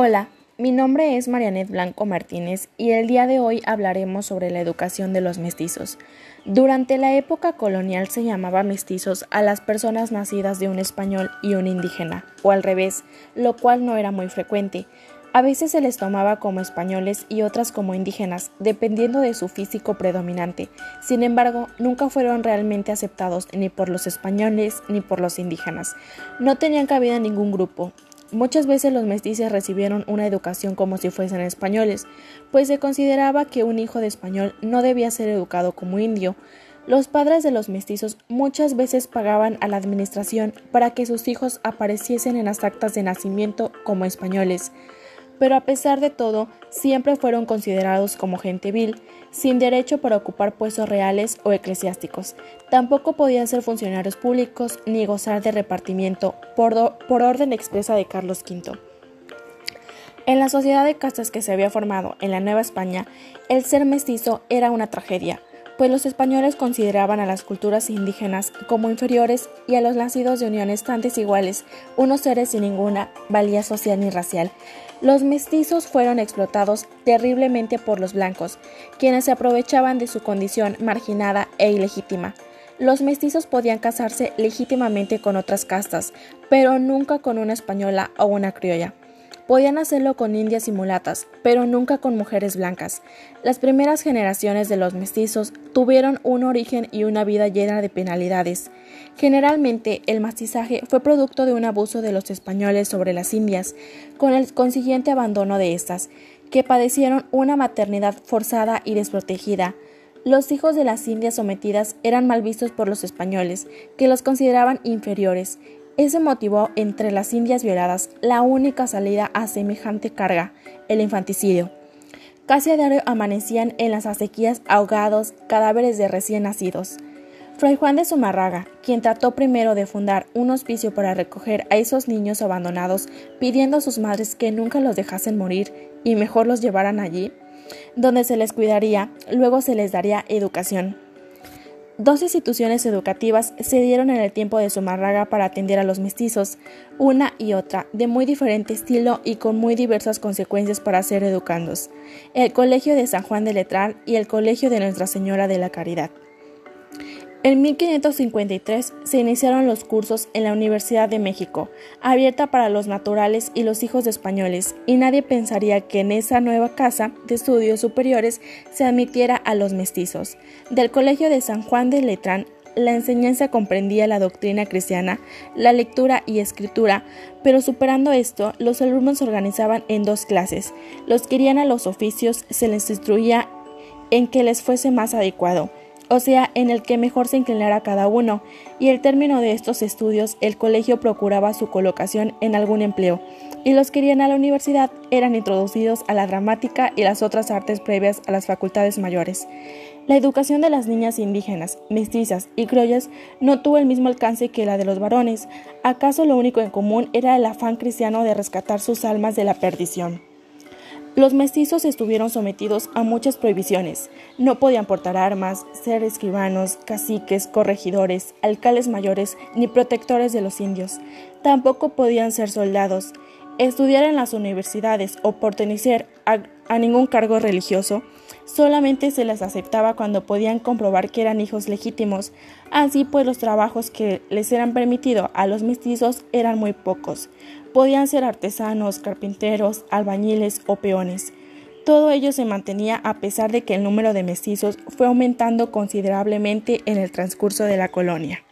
Hola, mi nombre es Marianet Blanco Martínez y el día de hoy hablaremos sobre la educación de los mestizos. Durante la época colonial se llamaba mestizos a las personas nacidas de un español y un indígena, o al revés, lo cual no era muy frecuente. A veces se les tomaba como españoles y otras como indígenas, dependiendo de su físico predominante. Sin embargo, nunca fueron realmente aceptados ni por los españoles ni por los indígenas. No tenían cabida en ningún grupo, Muchas veces los mestizos recibieron una educación como si fuesen españoles, pues se consideraba que un hijo de español no debía ser educado como indio. Los padres de los mestizos muchas veces pagaban a la administración para que sus hijos apareciesen en las actas de nacimiento como españoles pero a pesar de todo, siempre fueron considerados como gente vil, sin derecho para ocupar puestos reales o eclesiásticos. Tampoco podían ser funcionarios públicos ni gozar de repartimiento por, por orden expresa de Carlos V. En la sociedad de castas que se había formado en la Nueva España, el ser mestizo era una tragedia, pues los españoles consideraban a las culturas indígenas como inferiores y a los nacidos de uniones tan desiguales, unos seres sin ninguna valía social ni racial. Los mestizos fueron explotados terriblemente por los blancos, quienes se aprovechaban de su condición marginada e ilegítima. Los mestizos podían casarse legítimamente con otras castas, pero nunca con una española o una criolla. Podían hacerlo con indias y mulatas, pero nunca con mujeres blancas. Las primeras generaciones de los mestizos tuvieron un origen y una vida llena de penalidades. Generalmente, el mestizaje fue producto de un abuso de los españoles sobre las indias, con el consiguiente abandono de estas, que padecieron una maternidad forzada y desprotegida. Los hijos de las indias sometidas eran mal vistos por los españoles, que los consideraban inferiores, ese motivó entre las indias violadas la única salida a semejante carga, el infanticidio. Casi a diario amanecían en las acequias ahogados cadáveres de recién nacidos. Fray Juan de Zumarraga, quien trató primero de fundar un hospicio para recoger a esos niños abandonados, pidiendo a sus madres que nunca los dejasen morir y mejor los llevaran allí, donde se les cuidaría, luego se les daría educación. Dos instituciones educativas se dieron en el tiempo de Zumarraga para atender a los mestizos, una y otra, de muy diferente estilo y con muy diversas consecuencias para ser educandos, el Colegio de San Juan de Letrán y el Colegio de Nuestra Señora de la Caridad. En 1553 se iniciaron los cursos en la Universidad de México, abierta para los naturales y los hijos de españoles, y nadie pensaría que en esa nueva casa de estudios superiores se admitiera a los mestizos. Del Colegio de San Juan de Letrán, la enseñanza comprendía la doctrina cristiana, la lectura y escritura, pero superando esto, los alumnos se organizaban en dos clases. Los que irían a los oficios se les instruía en que les fuese más adecuado o sea, en el que mejor se inclinara cada uno, y el término de estos estudios el colegio procuraba su colocación en algún empleo, y los que irían a la universidad eran introducidos a la dramática y las otras artes previas a las facultades mayores. La educación de las niñas indígenas, mestizas y criollas no tuvo el mismo alcance que la de los varones, acaso lo único en común era el afán cristiano de rescatar sus almas de la perdición. Los mestizos estuvieron sometidos a muchas prohibiciones. No podían portar armas, ser escribanos, caciques, corregidores, alcaldes mayores ni protectores de los indios. Tampoco podían ser soldados, estudiar en las universidades o pertenecer a, ningún cargo religioso. Solamente se les aceptaba cuando podían comprobar que eran hijos legítimos. Así pues los trabajos que les eran permitidos a los mestizos eran muy pocos. Podían ser artesanos, carpinteros, albañiles o peones. Todo ello se mantenía a pesar de que el número de mestizos fue aumentando considerablemente en el transcurso de la colonia.